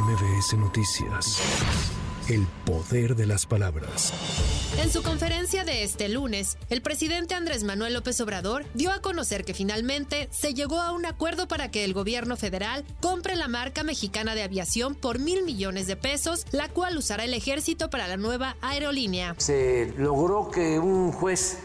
MBS Noticias. El poder de las palabras. En su conferencia de este lunes, el presidente Andrés Manuel López Obrador dio a conocer que finalmente se llegó a un acuerdo para que el gobierno federal compre la marca mexicana de aviación por mil millones de pesos, la cual usará el ejército para la nueva aerolínea. Se logró que un juez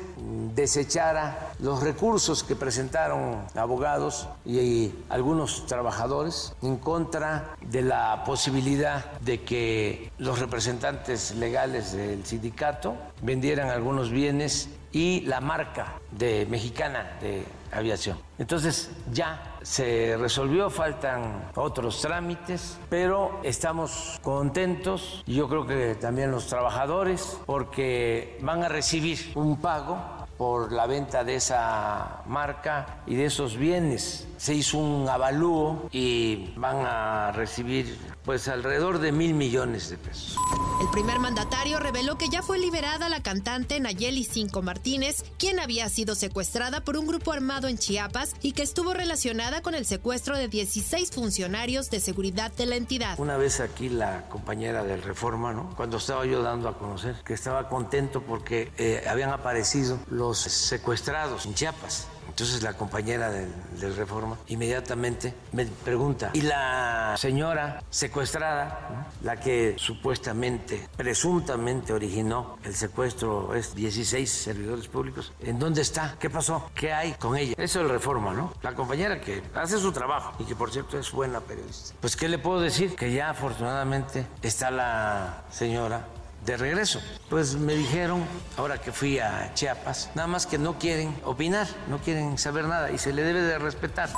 desechara los recursos que presentaron abogados y algunos trabajadores en contra de la posibilidad de que los representantes legales del sindicato vendieran algunos bienes y la marca de mexicana de aviación. Entonces ya se resolvió, faltan otros trámites, pero estamos contentos y yo creo que también los trabajadores porque van a recibir un pago por la venta de esa marca y de esos bienes. Se hizo un avalúo y van a recibir pues alrededor de mil millones de pesos. El primer mandatario reveló que ya fue liberada la cantante Nayeli Cinco Martínez, quien había sido secuestrada por un grupo armado en Chiapas y que estuvo relacionada con el secuestro de 16 funcionarios de seguridad de la entidad. Una vez aquí la compañera del Reforma, ¿no? Cuando estaba yo dando a conocer que estaba contento porque eh, habían aparecido los secuestrados en Chiapas entonces la compañera del, Reforma inmediatamente me pregunta, ¿y la señora secuestrada, la que supuestamente, presuntamente originó el secuestro, es 16 servidores públicos, ¿en dónde está? ¿Qué pasó? ¿Qué hay con ella? Eso es el Reforma, ¿no? La compañera que hace su trabajo y que por cierto es buena periodista. Pues ¿qué le puedo decir? Que ya afortunadamente está la señora de regreso. Pues me dijeron, ahora que fui a Chiapas, nada más que no quieren opinar, no quieren saber nada y se le debe de respetar.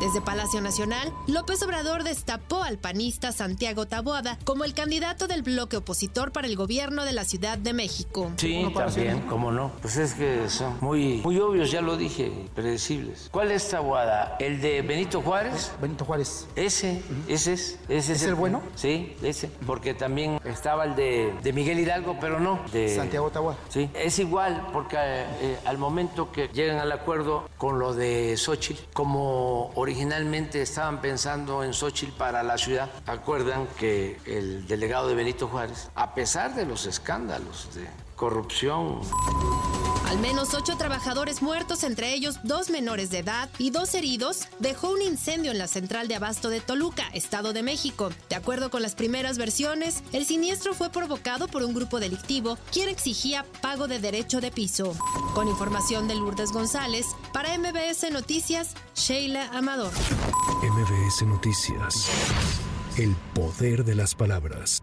Desde Palacio Nacional, López Obrador destapó al panista Santiago Taboada como el candidato del bloque opositor para el gobierno de la Ciudad de México. Sí, también, cómo no. Pues es que son muy, muy obvios, ya lo dije, predecibles. ¿Cuál es Taboada? ¿El de Benito Juárez? Benito Juárez. Ese, ese es. Ese es, el, bueno? Sí, ese. Porque también estaba el de, de Miguel Hidalgo, pero no. De Santiago Taboada. Sí, es igual, porque eh, al momento que llegan al acuerdo con lo de Xochitl, como originalmente estaban pensando en Xochitl para la ciudad. Acuerdan que el delegado de Benito Juárez, a pesar de los escándalos de corrupción, al menos ocho trabajadores muertos, entre ellos dos menores de edad y dos heridos, dejó un incendio en la central de abasto de Toluca, Estado de México. De acuerdo con las primeras versiones, el siniestro fue provocado por un grupo delictivo quien exigía pago de derecho de piso. Con información de Lourdes González, para MBS Noticias, Sheila Amador. MBS Noticias. El poder de las palabras.